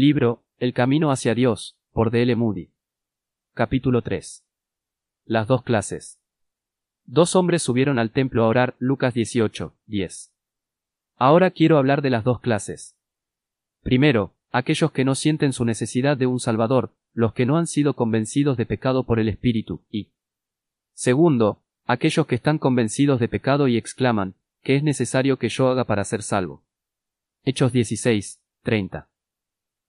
Libro, El Camino hacia Dios, por D. L. Moody. Capítulo 3. Las dos clases. Dos hombres subieron al templo a orar, Lucas 18, 10. Ahora quiero hablar de las dos clases. Primero, aquellos que no sienten su necesidad de un Salvador, los que no han sido convencidos de pecado por el Espíritu, y segundo, aquellos que están convencidos de pecado y exclaman, ¿qué es necesario que yo haga para ser salvo? Hechos 16, 30.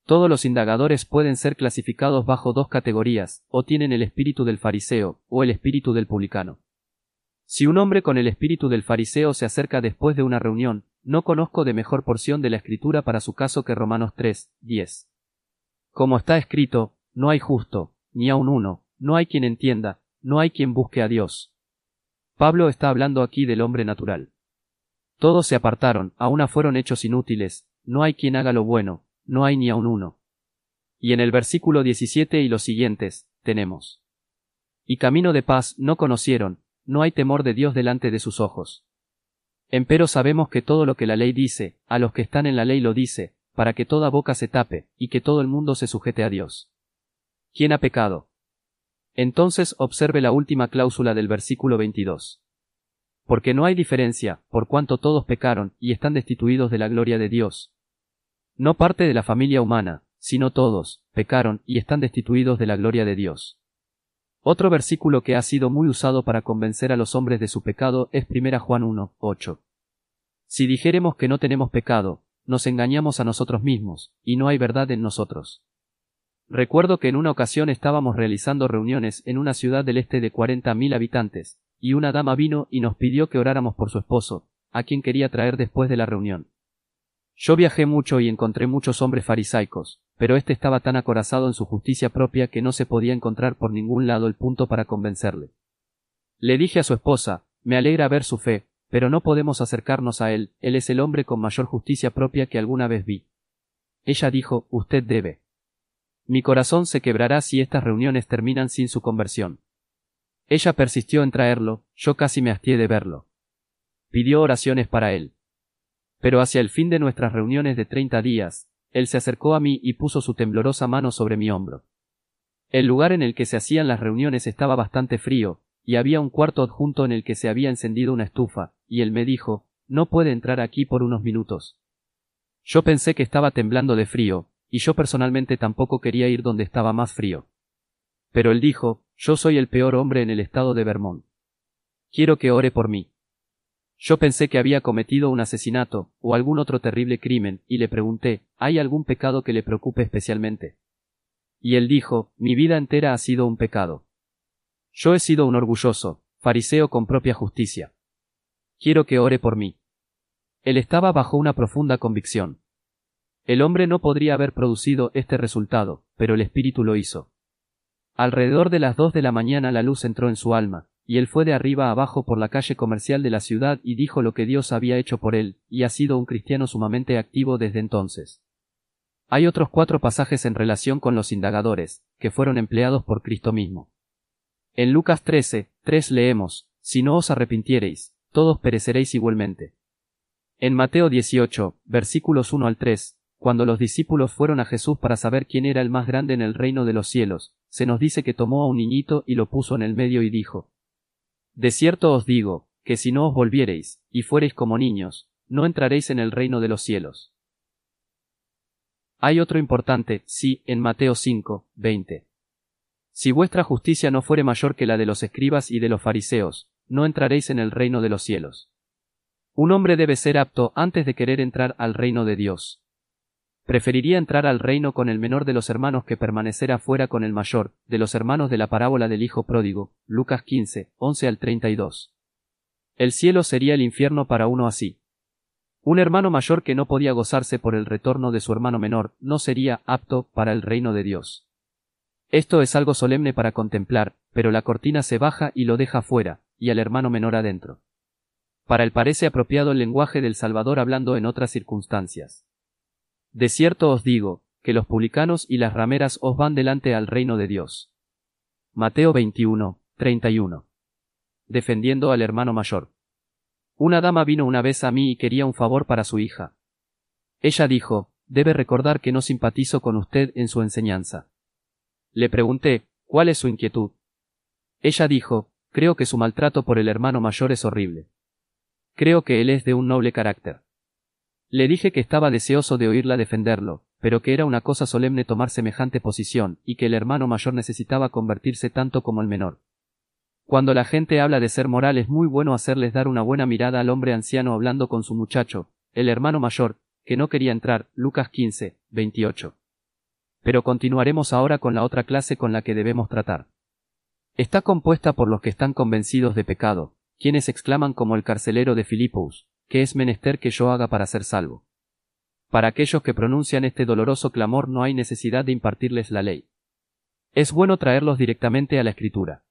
Todos los indagadores pueden ser clasificados bajo dos categorías, o tienen el espíritu del fariseo, o el espíritu del publicano. Si un hombre con el espíritu del fariseo se acerca después de una reunión, no conozco de mejor porción de la escritura para su caso que Romanos 3, 10. Como está escrito, no hay justo, ni aun uno, no hay quien entienda, no hay quien busque a Dios. Pablo está hablando aquí del hombre natural. Todos se apartaron, a una fueron hechos inútiles, no hay quien haga lo bueno, no hay ni aun uno. Y en el versículo 17 y los siguientes, tenemos. Y camino de paz no conocieron, no hay temor de Dios delante de sus ojos. Empero sabemos que todo lo que la ley dice, a los que están en la ley lo dice, para que toda boca se tape, y que todo el mundo se sujete a Dios. ¿Quién ha pecado? Entonces observe la última cláusula del versículo 22. Porque no hay diferencia, por cuanto todos pecaron, y están destituidos de la gloria de Dios, no parte de la familia humana, sino todos, pecaron y están destituidos de la gloria de Dios. Otro versículo que ha sido muy usado para convencer a los hombres de su pecado es 1 Juan 1, 8. Si dijéremos que no tenemos pecado, nos engañamos a nosotros mismos, y no hay verdad en nosotros. Recuerdo que en una ocasión estábamos realizando reuniones en una ciudad del este de cuarenta mil habitantes, y una dama vino y nos pidió que oráramos por su esposo, a quien quería traer después de la reunión. Yo viajé mucho y encontré muchos hombres farisaicos, pero éste estaba tan acorazado en su justicia propia que no se podía encontrar por ningún lado el punto para convencerle. Le dije a su esposa, me alegra ver su fe, pero no podemos acercarnos a él, él es el hombre con mayor justicia propia que alguna vez vi. Ella dijo, usted debe. Mi corazón se quebrará si estas reuniones terminan sin su conversión. Ella persistió en traerlo, yo casi me hastié de verlo. Pidió oraciones para él. Pero hacia el fin de nuestras reuniones de treinta días, él se acercó a mí y puso su temblorosa mano sobre mi hombro. El lugar en el que se hacían las reuniones estaba bastante frío, y había un cuarto adjunto en el que se había encendido una estufa, y él me dijo, no puede entrar aquí por unos minutos. Yo pensé que estaba temblando de frío, y yo personalmente tampoco quería ir donde estaba más frío. Pero él dijo, yo soy el peor hombre en el estado de Vermont. Quiero que ore por mí. Yo pensé que había cometido un asesinato o algún otro terrible crimen, y le pregunté ¿Hay algún pecado que le preocupe especialmente? Y él dijo Mi vida entera ha sido un pecado. Yo he sido un orgulloso, fariseo con propia justicia. Quiero que ore por mí. Él estaba bajo una profunda convicción. El hombre no podría haber producido este resultado, pero el espíritu lo hizo. Alrededor de las dos de la mañana la luz entró en su alma, y él fue de arriba abajo por la calle comercial de la ciudad y dijo lo que Dios había hecho por él, y ha sido un cristiano sumamente activo desde entonces. Hay otros cuatro pasajes en relación con los indagadores, que fueron empleados por Cristo mismo. En Lucas 13, 3 leemos, Si no os arrepintiereis, todos pereceréis igualmente. En Mateo 18, versículos 1 al 3, cuando los discípulos fueron a Jesús para saber quién era el más grande en el reino de los cielos, se nos dice que tomó a un niñito y lo puso en el medio y dijo, de cierto os digo, que si no os volviereis, y fuereis como niños, no entraréis en el reino de los cielos. Hay otro importante, sí, en Mateo 5, 20. Si vuestra justicia no fuere mayor que la de los escribas y de los fariseos, no entraréis en el reino de los cielos. Un hombre debe ser apto antes de querer entrar al reino de Dios. Preferiría entrar al reino con el menor de los hermanos que permanecer afuera con el mayor, de los hermanos de la parábola del Hijo pródigo, Lucas 15, 11 al 32. El cielo sería el infierno para uno así. Un hermano mayor que no podía gozarse por el retorno de su hermano menor no sería apto para el reino de Dios. Esto es algo solemne para contemplar, pero la cortina se baja y lo deja fuera, y al hermano menor adentro. Para él parece apropiado el lenguaje del Salvador hablando en otras circunstancias. De cierto os digo, que los publicanos y las rameras os van delante al reino de Dios. Mateo 21, 31. Defendiendo al hermano mayor. Una dama vino una vez a mí y quería un favor para su hija. Ella dijo, debe recordar que no simpatizo con usted en su enseñanza. Le pregunté, ¿cuál es su inquietud? Ella dijo, creo que su maltrato por el hermano mayor es horrible. Creo que él es de un noble carácter. Le dije que estaba deseoso de oírla defenderlo, pero que era una cosa solemne tomar semejante posición, y que el hermano mayor necesitaba convertirse tanto como el menor. Cuando la gente habla de ser moral es muy bueno hacerles dar una buena mirada al hombre anciano hablando con su muchacho, el hermano mayor, que no quería entrar, Lucas 15, 28. Pero continuaremos ahora con la otra clase con la que debemos tratar. Está compuesta por los que están convencidos de pecado, quienes exclaman como el carcelero de Filipos, que es menester que yo haga para ser salvo. Para aquellos que pronuncian este doloroso clamor no hay necesidad de impartirles la ley. Es bueno traerlos directamente a la Escritura.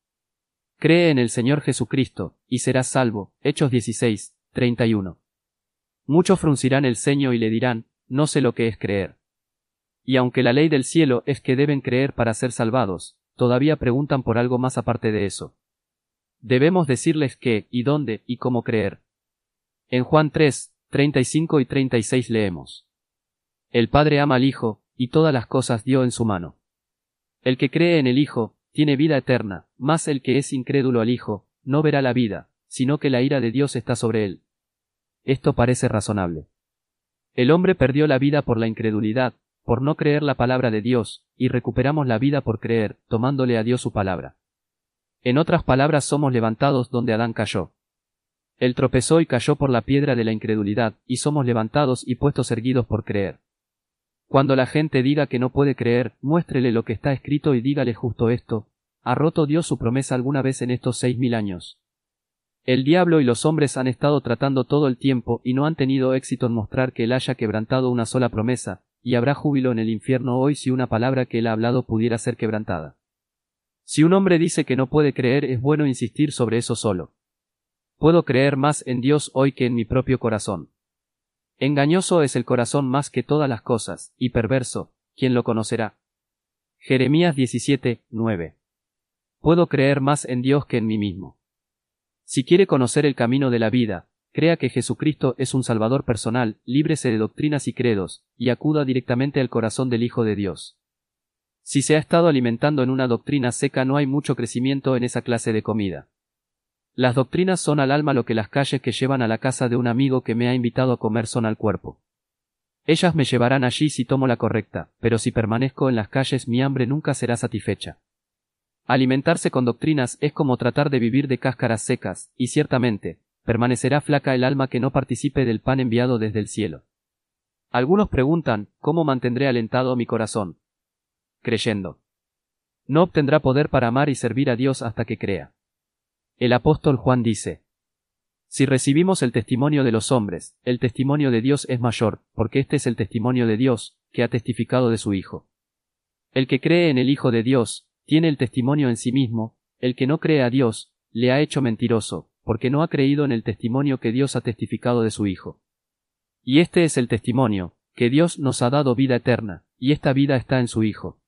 Cree en el Señor Jesucristo, y serás salvo. Hechos 16, 31. Muchos fruncirán el ceño y le dirán, no sé lo que es creer. Y aunque la ley del cielo es que deben creer para ser salvados, todavía preguntan por algo más aparte de eso. Debemos decirles qué, y dónde, y cómo creer. En Juan 3, 35 y 36 leemos. El Padre ama al Hijo, y todas las cosas dio en su mano. El que cree en el Hijo, tiene vida eterna, mas el que es incrédulo al Hijo, no verá la vida, sino que la ira de Dios está sobre él. Esto parece razonable. El hombre perdió la vida por la incredulidad, por no creer la palabra de Dios, y recuperamos la vida por creer, tomándole a Dios su palabra. En otras palabras somos levantados donde Adán cayó. Él tropezó y cayó por la piedra de la incredulidad, y somos levantados y puestos erguidos por creer. Cuando la gente diga que no puede creer, muéstrele lo que está escrito y dígale justo esto. ¿Ha roto Dios su promesa alguna vez en estos seis mil años? El diablo y los hombres han estado tratando todo el tiempo y no han tenido éxito en mostrar que él haya quebrantado una sola promesa, y habrá júbilo en el infierno hoy si una palabra que él ha hablado pudiera ser quebrantada. Si un hombre dice que no puede creer, es bueno insistir sobre eso solo. Puedo creer más en Dios hoy que en mi propio corazón. Engañoso es el corazón más que todas las cosas, y perverso, ¿quién lo conocerá? Jeremías 17, 9. Puedo creer más en Dios que en mí mismo. Si quiere conocer el camino de la vida, crea que Jesucristo es un Salvador personal, líbrese de doctrinas y credos, y acuda directamente al corazón del Hijo de Dios. Si se ha estado alimentando en una doctrina seca no hay mucho crecimiento en esa clase de comida. Las doctrinas son al alma lo que las calles que llevan a la casa de un amigo que me ha invitado a comer son al cuerpo. Ellas me llevarán allí si tomo la correcta, pero si permanezco en las calles mi hambre nunca será satisfecha. Alimentarse con doctrinas es como tratar de vivir de cáscaras secas, y ciertamente, permanecerá flaca el alma que no participe del pan enviado desde el cielo. Algunos preguntan, ¿cómo mantendré alentado mi corazón? Creyendo. No obtendrá poder para amar y servir a Dios hasta que crea. El apóstol Juan dice, Si recibimos el testimonio de los hombres, el testimonio de Dios es mayor, porque este es el testimonio de Dios, que ha testificado de su Hijo. El que cree en el Hijo de Dios, tiene el testimonio en sí mismo, el que no cree a Dios, le ha hecho mentiroso, porque no ha creído en el testimonio que Dios ha testificado de su Hijo. Y este es el testimonio, que Dios nos ha dado vida eterna, y esta vida está en su Hijo.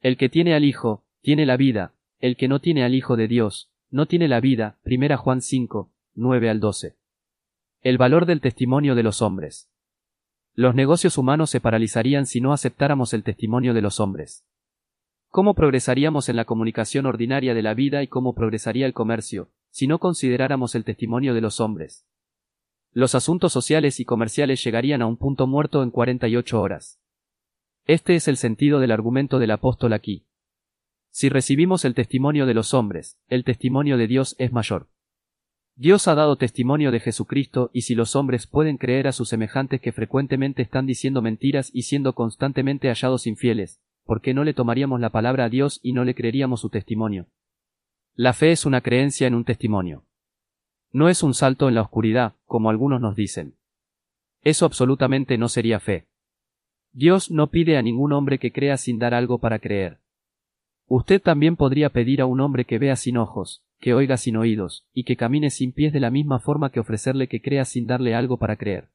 El que tiene al Hijo, tiene la vida, el que no tiene al Hijo de Dios, no tiene la vida. Primera Juan 5, 9 al 12. El valor del testimonio de los hombres. Los negocios humanos se paralizarían si no aceptáramos el testimonio de los hombres. ¿Cómo progresaríamos en la comunicación ordinaria de la vida y cómo progresaría el comercio, si no consideráramos el testimonio de los hombres? Los asuntos sociales y comerciales llegarían a un punto muerto en 48 horas. Este es el sentido del argumento del apóstol aquí. Si recibimos el testimonio de los hombres, el testimonio de Dios es mayor. Dios ha dado testimonio de Jesucristo y si los hombres pueden creer a sus semejantes que frecuentemente están diciendo mentiras y siendo constantemente hallados infieles, ¿por qué no le tomaríamos la palabra a Dios y no le creeríamos su testimonio? La fe es una creencia en un testimonio. No es un salto en la oscuridad, como algunos nos dicen. Eso absolutamente no sería fe. Dios no pide a ningún hombre que crea sin dar algo para creer. Usted también podría pedir a un hombre que vea sin ojos, que oiga sin oídos, y que camine sin pies de la misma forma que ofrecerle que crea sin darle algo para creer.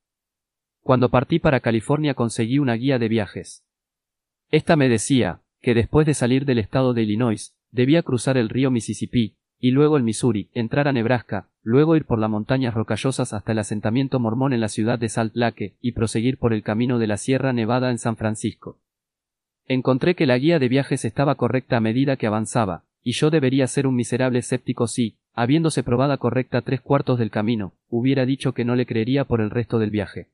Cuando partí para California conseguí una guía de viajes. Esta me decía, que después de salir del estado de Illinois, debía cruzar el río Mississippi, y luego el Missouri, entrar a Nebraska, luego ir por las montañas rocallosas hasta el asentamiento mormón en la ciudad de Salt Lake y proseguir por el camino de la Sierra Nevada en San Francisco. Encontré que la guía de viajes estaba correcta a medida que avanzaba, y yo debería ser un miserable escéptico si, habiéndose probada correcta tres cuartos del camino, hubiera dicho que no le creería por el resto del viaje.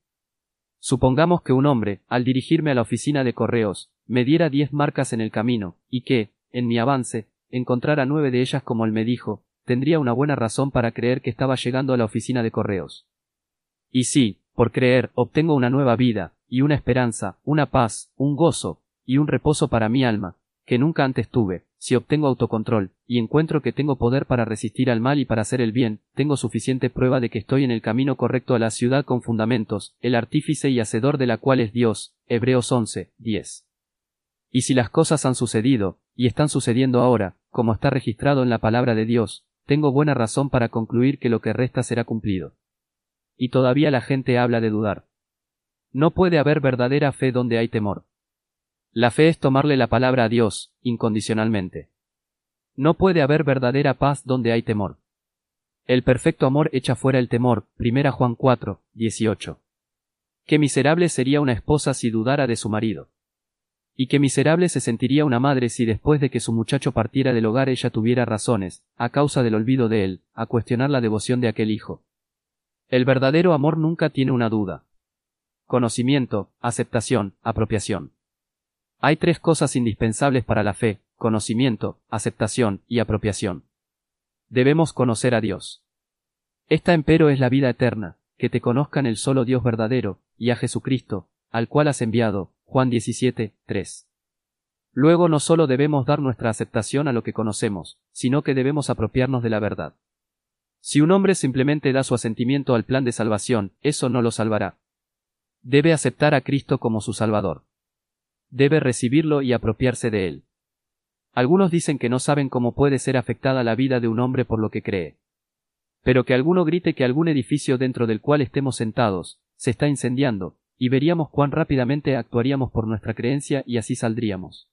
Supongamos que un hombre, al dirigirme a la oficina de correos, me diera diez marcas en el camino, y que, en mi avance, encontrara nueve de ellas como él me dijo, tendría una buena razón para creer que estaba llegando a la oficina de correos. Y si, por creer, obtengo una nueva vida, y una esperanza, una paz, un gozo, y un reposo para mi alma, que nunca antes tuve, si obtengo autocontrol, y encuentro que tengo poder para resistir al mal y para hacer el bien, tengo suficiente prueba de que estoy en el camino correcto a la ciudad con fundamentos, el artífice y hacedor de la cual es Dios. Hebreos 11, 10. Y si las cosas han sucedido, y están sucediendo ahora, como está registrado en la palabra de Dios, tengo buena razón para concluir que lo que resta será cumplido. Y todavía la gente habla de dudar. No puede haber verdadera fe donde hay temor. La fe es tomarle la palabra a Dios, incondicionalmente. No puede haber verdadera paz donde hay temor. El perfecto amor echa fuera el temor. 1 Juan 4, 18. Qué miserable sería una esposa si dudara de su marido. Y qué miserable se sentiría una madre si después de que su muchacho partiera del hogar ella tuviera razones, a causa del olvido de él, a cuestionar la devoción de aquel hijo. El verdadero amor nunca tiene una duda. Conocimiento, aceptación, apropiación. Hay tres cosas indispensables para la fe, conocimiento, aceptación y apropiación. Debemos conocer a Dios. Esta empero es la vida eterna, que te conozcan el solo Dios verdadero, y a Jesucristo, al cual has enviado. Juan 17, 3. Luego no solo debemos dar nuestra aceptación a lo que conocemos, sino que debemos apropiarnos de la verdad. Si un hombre simplemente da su asentimiento al plan de salvación, eso no lo salvará. Debe aceptar a Cristo como su Salvador debe recibirlo y apropiarse de él. Algunos dicen que no saben cómo puede ser afectada la vida de un hombre por lo que cree. Pero que alguno grite que algún edificio dentro del cual estemos sentados se está incendiando, y veríamos cuán rápidamente actuaríamos por nuestra creencia y así saldríamos.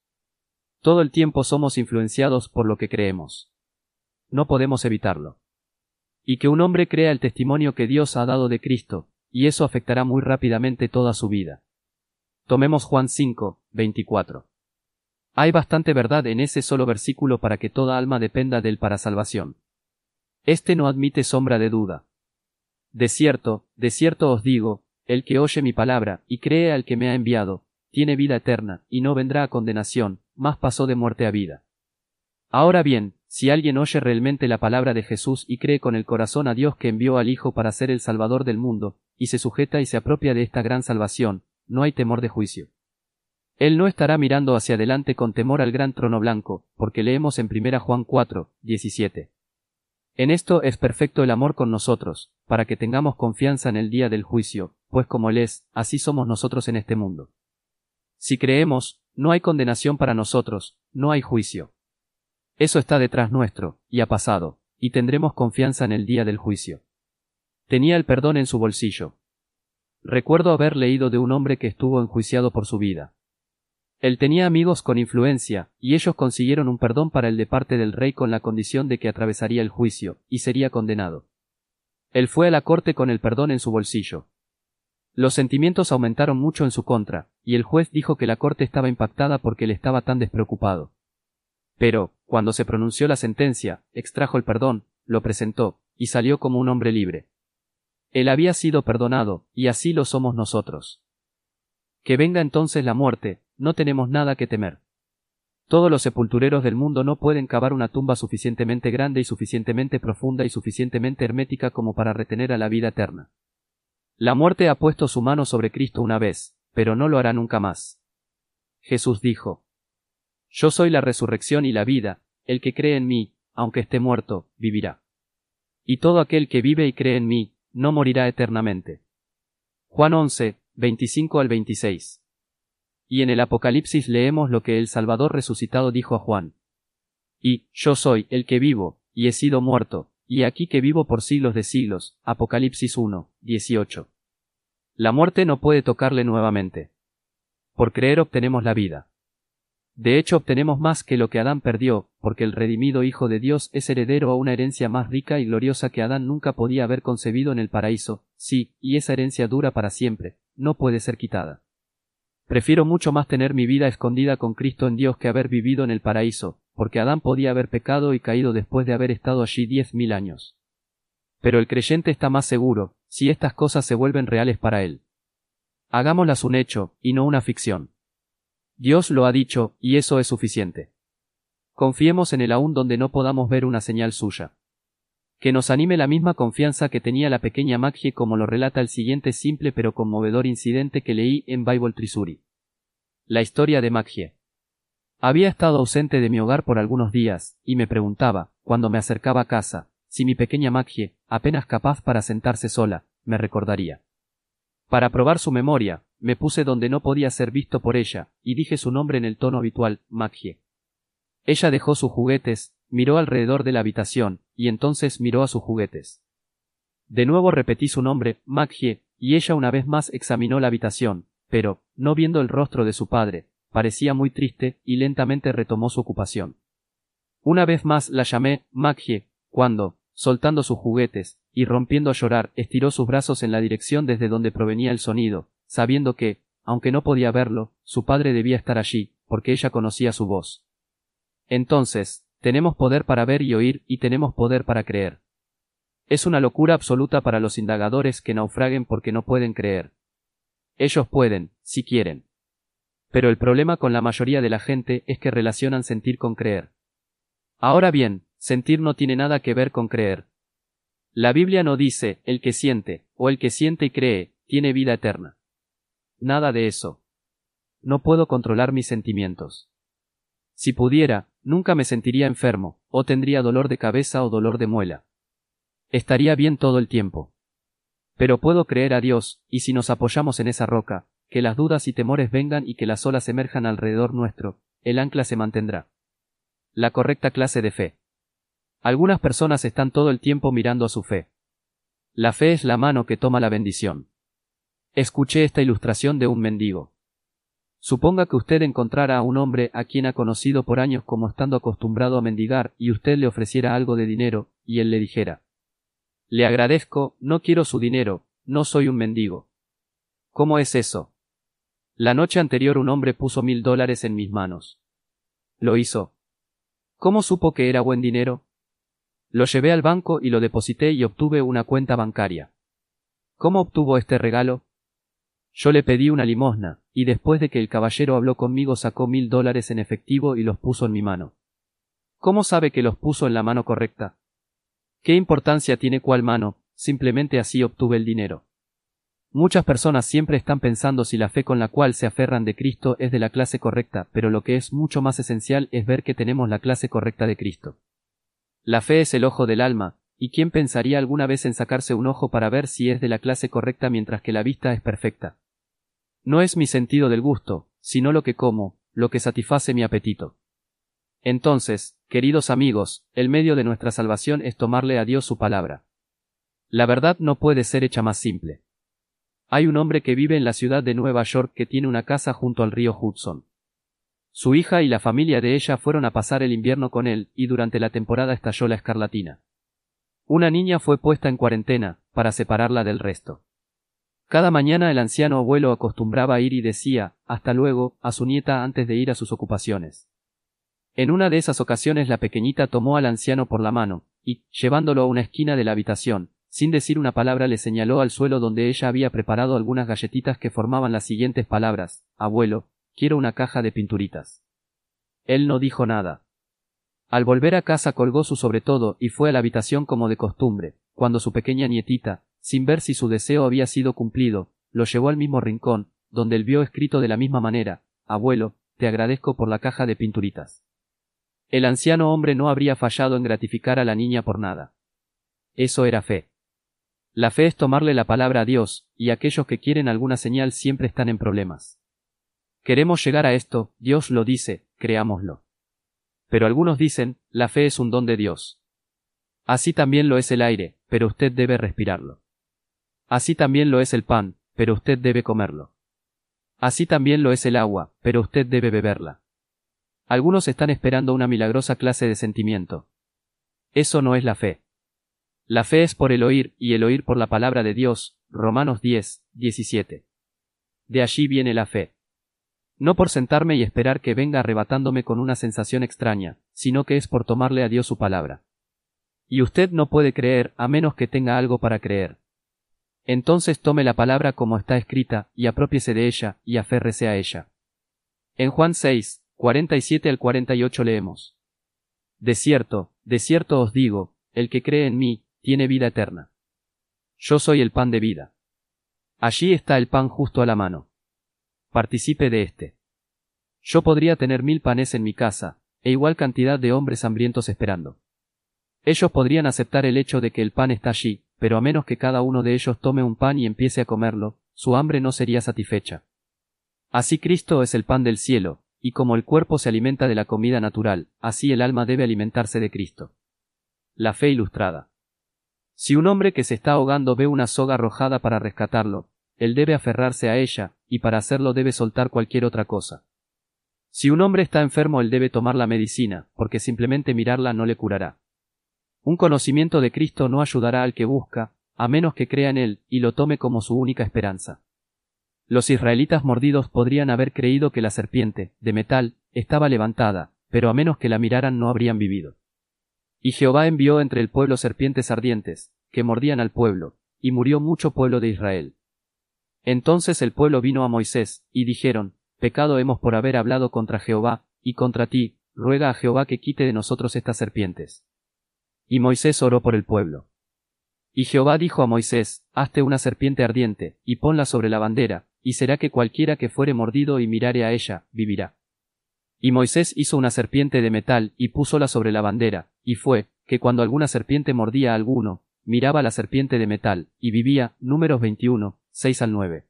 Todo el tiempo somos influenciados por lo que creemos. No podemos evitarlo. Y que un hombre crea el testimonio que Dios ha dado de Cristo, y eso afectará muy rápidamente toda su vida. Tomemos Juan 5, 24. Hay bastante verdad en ese solo versículo para que toda alma dependa de él para salvación. Este no admite sombra de duda. De cierto, de cierto os digo, el que oye mi palabra y cree al que me ha enviado, tiene vida eterna, y no vendrá a condenación, mas pasó de muerte a vida. Ahora bien, si alguien oye realmente la palabra de Jesús y cree con el corazón a Dios que envió al Hijo para ser el Salvador del mundo, y se sujeta y se apropia de esta gran salvación, no hay temor de juicio. Él no estará mirando hacia adelante con temor al gran trono blanco, porque leemos en 1 Juan 4, 17. En esto es perfecto el amor con nosotros, para que tengamos confianza en el día del juicio, pues como Él es, así somos nosotros en este mundo. Si creemos, no hay condenación para nosotros, no hay juicio. Eso está detrás nuestro, y ha pasado, y tendremos confianza en el día del juicio. Tenía el perdón en su bolsillo, Recuerdo haber leído de un hombre que estuvo enjuiciado por su vida. Él tenía amigos con influencia, y ellos consiguieron un perdón para él de parte del rey con la condición de que atravesaría el juicio, y sería condenado. Él fue a la corte con el perdón en su bolsillo. Los sentimientos aumentaron mucho en su contra, y el juez dijo que la corte estaba impactada porque él estaba tan despreocupado. Pero, cuando se pronunció la sentencia, extrajo el perdón, lo presentó, y salió como un hombre libre. Él había sido perdonado, y así lo somos nosotros. Que venga entonces la muerte, no tenemos nada que temer. Todos los sepultureros del mundo no pueden cavar una tumba suficientemente grande y suficientemente profunda y suficientemente hermética como para retener a la vida eterna. La muerte ha puesto su mano sobre Cristo una vez, pero no lo hará nunca más. Jesús dijo, Yo soy la resurrección y la vida, el que cree en mí, aunque esté muerto, vivirá. Y todo aquel que vive y cree en mí, no morirá eternamente. Juan 11, 25 al 26. Y en el Apocalipsis leemos lo que el Salvador resucitado dijo a Juan. Y, yo soy el que vivo, y he sido muerto, y aquí que vivo por siglos de siglos. Apocalipsis 1, 18. La muerte no puede tocarle nuevamente. Por creer obtenemos la vida. De hecho obtenemos más que lo que Adán perdió, porque el redimido Hijo de Dios es heredero a una herencia más rica y gloriosa que Adán nunca podía haber concebido en el paraíso, sí, y esa herencia dura para siempre, no puede ser quitada. Prefiero mucho más tener mi vida escondida con Cristo en Dios que haber vivido en el paraíso, porque Adán podía haber pecado y caído después de haber estado allí diez mil años. Pero el creyente está más seguro, si estas cosas se vuelven reales para él. Hagámoslas un hecho, y no una ficción. Dios lo ha dicho, y eso es suficiente. Confiemos en él aún donde no podamos ver una señal suya. Que nos anime la misma confianza que tenía la pequeña Maggie como lo relata el siguiente simple pero conmovedor incidente que leí en Bible Trisuri. La historia de Maggie. Había estado ausente de mi hogar por algunos días, y me preguntaba, cuando me acercaba a casa, si mi pequeña Maggie, apenas capaz para sentarse sola, me recordaría. Para probar su memoria, me puse donde no podía ser visto por ella, y dije su nombre en el tono habitual, Maggie. Ella dejó sus juguetes, miró alrededor de la habitación, y entonces miró a sus juguetes. De nuevo repetí su nombre, Maggie, y ella una vez más examinó la habitación, pero, no viendo el rostro de su padre, parecía muy triste, y lentamente retomó su ocupación. Una vez más la llamé Maggie, cuando, soltando sus juguetes, y rompiendo a llorar, estiró sus brazos en la dirección desde donde provenía el sonido, sabiendo que, aunque no podía verlo, su padre debía estar allí, porque ella conocía su voz. Entonces, tenemos poder para ver y oír, y tenemos poder para creer. Es una locura absoluta para los indagadores que naufraguen porque no pueden creer. Ellos pueden, si quieren. Pero el problema con la mayoría de la gente es que relacionan sentir con creer. Ahora bien, sentir no tiene nada que ver con creer. La Biblia no dice, el que siente, o el que siente y cree, tiene vida eterna. Nada de eso. No puedo controlar mis sentimientos. Si pudiera, nunca me sentiría enfermo, o tendría dolor de cabeza o dolor de muela. Estaría bien todo el tiempo. Pero puedo creer a Dios, y si nos apoyamos en esa roca, que las dudas y temores vengan y que las olas emerjan alrededor nuestro, el ancla se mantendrá. La correcta clase de fe. Algunas personas están todo el tiempo mirando a su fe. La fe es la mano que toma la bendición. Escuché esta ilustración de un mendigo. Suponga que usted encontrara a un hombre a quien ha conocido por años como estando acostumbrado a mendigar y usted le ofreciera algo de dinero, y él le dijera Le agradezco, no quiero su dinero, no soy un mendigo. ¿Cómo es eso? La noche anterior un hombre puso mil dólares en mis manos. Lo hizo. ¿Cómo supo que era buen dinero? Lo llevé al banco y lo deposité y obtuve una cuenta bancaria. ¿Cómo obtuvo este regalo? Yo le pedí una limosna, y después de que el caballero habló conmigo sacó mil dólares en efectivo y los puso en mi mano. ¿Cómo sabe que los puso en la mano correcta? ¿Qué importancia tiene cuál mano? Simplemente así obtuve el dinero. Muchas personas siempre están pensando si la fe con la cual se aferran de Cristo es de la clase correcta, pero lo que es mucho más esencial es ver que tenemos la clase correcta de Cristo. La fe es el ojo del alma, y quién pensaría alguna vez en sacarse un ojo para ver si es de la clase correcta mientras que la vista es perfecta. No es mi sentido del gusto, sino lo que como, lo que satisface mi apetito. Entonces, queridos amigos, el medio de nuestra salvación es tomarle a Dios su palabra. La verdad no puede ser hecha más simple. Hay un hombre que vive en la ciudad de Nueva York que tiene una casa junto al río Hudson. Su hija y la familia de ella fueron a pasar el invierno con él, y durante la temporada estalló la escarlatina. Una niña fue puesta en cuarentena, para separarla del resto. Cada mañana el anciano abuelo acostumbraba a ir y decía, hasta luego, a su nieta antes de ir a sus ocupaciones. En una de esas ocasiones la pequeñita tomó al anciano por la mano, y, llevándolo a una esquina de la habitación, sin decir una palabra le señaló al suelo donde ella había preparado algunas galletitas que formaban las siguientes palabras Abuelo, Quiero una caja de pinturitas. Él no dijo nada. Al volver a casa colgó su sobre todo y fue a la habitación como de costumbre, cuando su pequeña nietita, sin ver si su deseo había sido cumplido, lo llevó al mismo rincón, donde él vio escrito de la misma manera Abuelo, te agradezco por la caja de pinturitas. El anciano hombre no habría fallado en gratificar a la niña por nada. Eso era fe. La fe es tomarle la palabra a Dios, y aquellos que quieren alguna señal siempre están en problemas. Queremos llegar a esto, Dios lo dice, creámoslo. Pero algunos dicen, la fe es un don de Dios. Así también lo es el aire, pero usted debe respirarlo. Así también lo es el pan, pero usted debe comerlo. Así también lo es el agua, pero usted debe beberla. Algunos están esperando una milagrosa clase de sentimiento. Eso no es la fe. La fe es por el oír, y el oír por la palabra de Dios. Romanos 10, 17. De allí viene la fe. No por sentarme y esperar que venga arrebatándome con una sensación extraña, sino que es por tomarle a Dios su palabra. Y usted no puede creer a menos que tenga algo para creer. Entonces tome la palabra como está escrita, y apropiese de ella, y aférrese a ella. En Juan 6, 47 al 48 leemos. De cierto, de cierto os digo, el que cree en mí, tiene vida eterna. Yo soy el pan de vida. Allí está el pan justo a la mano. Participe de éste. Yo podría tener mil panes en mi casa, e igual cantidad de hombres hambrientos esperando. Ellos podrían aceptar el hecho de que el pan está allí, pero a menos que cada uno de ellos tome un pan y empiece a comerlo, su hambre no sería satisfecha. Así Cristo es el pan del cielo, y como el cuerpo se alimenta de la comida natural, así el alma debe alimentarse de Cristo. La fe ilustrada. Si un hombre que se está ahogando ve una soga arrojada para rescatarlo, él debe aferrarse a ella, y para hacerlo debe soltar cualquier otra cosa. Si un hombre está enfermo, él debe tomar la medicina, porque simplemente mirarla no le curará. Un conocimiento de Cristo no ayudará al que busca, a menos que crea en Él y lo tome como su única esperanza. Los israelitas mordidos podrían haber creído que la serpiente, de metal, estaba levantada, pero a menos que la miraran no habrían vivido. Y Jehová envió entre el pueblo serpientes ardientes, que mordían al pueblo, y murió mucho pueblo de Israel. Entonces el pueblo vino a Moisés, y dijeron, Pecado hemos por haber hablado contra Jehová, y contra ti, ruega a Jehová que quite de nosotros estas serpientes. Y Moisés oró por el pueblo. Y Jehová dijo a Moisés, Hazte una serpiente ardiente, y ponla sobre la bandera, y será que cualquiera que fuere mordido y mirare a ella, vivirá. Y Moisés hizo una serpiente de metal, y púsola sobre la bandera, y fue, que cuando alguna serpiente mordía a alguno, miraba la serpiente de metal, y vivía, números 21, 6 al 9.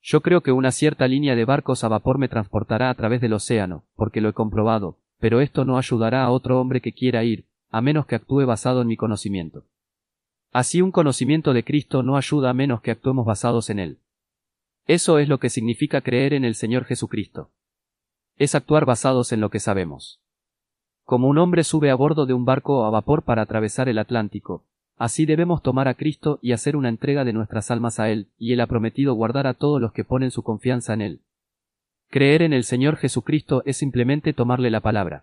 Yo creo que una cierta línea de barcos a vapor me transportará a través del océano, porque lo he comprobado, pero esto no ayudará a otro hombre que quiera ir, a menos que actúe basado en mi conocimiento. Así un conocimiento de Cristo no ayuda a menos que actuemos basados en Él. Eso es lo que significa creer en el Señor Jesucristo. Es actuar basados en lo que sabemos. Como un hombre sube a bordo de un barco a vapor para atravesar el Atlántico, así debemos tomar a Cristo y hacer una entrega de nuestras almas a Él, y Él ha prometido guardar a todos los que ponen su confianza en Él. Creer en el Señor Jesucristo es simplemente tomarle la palabra.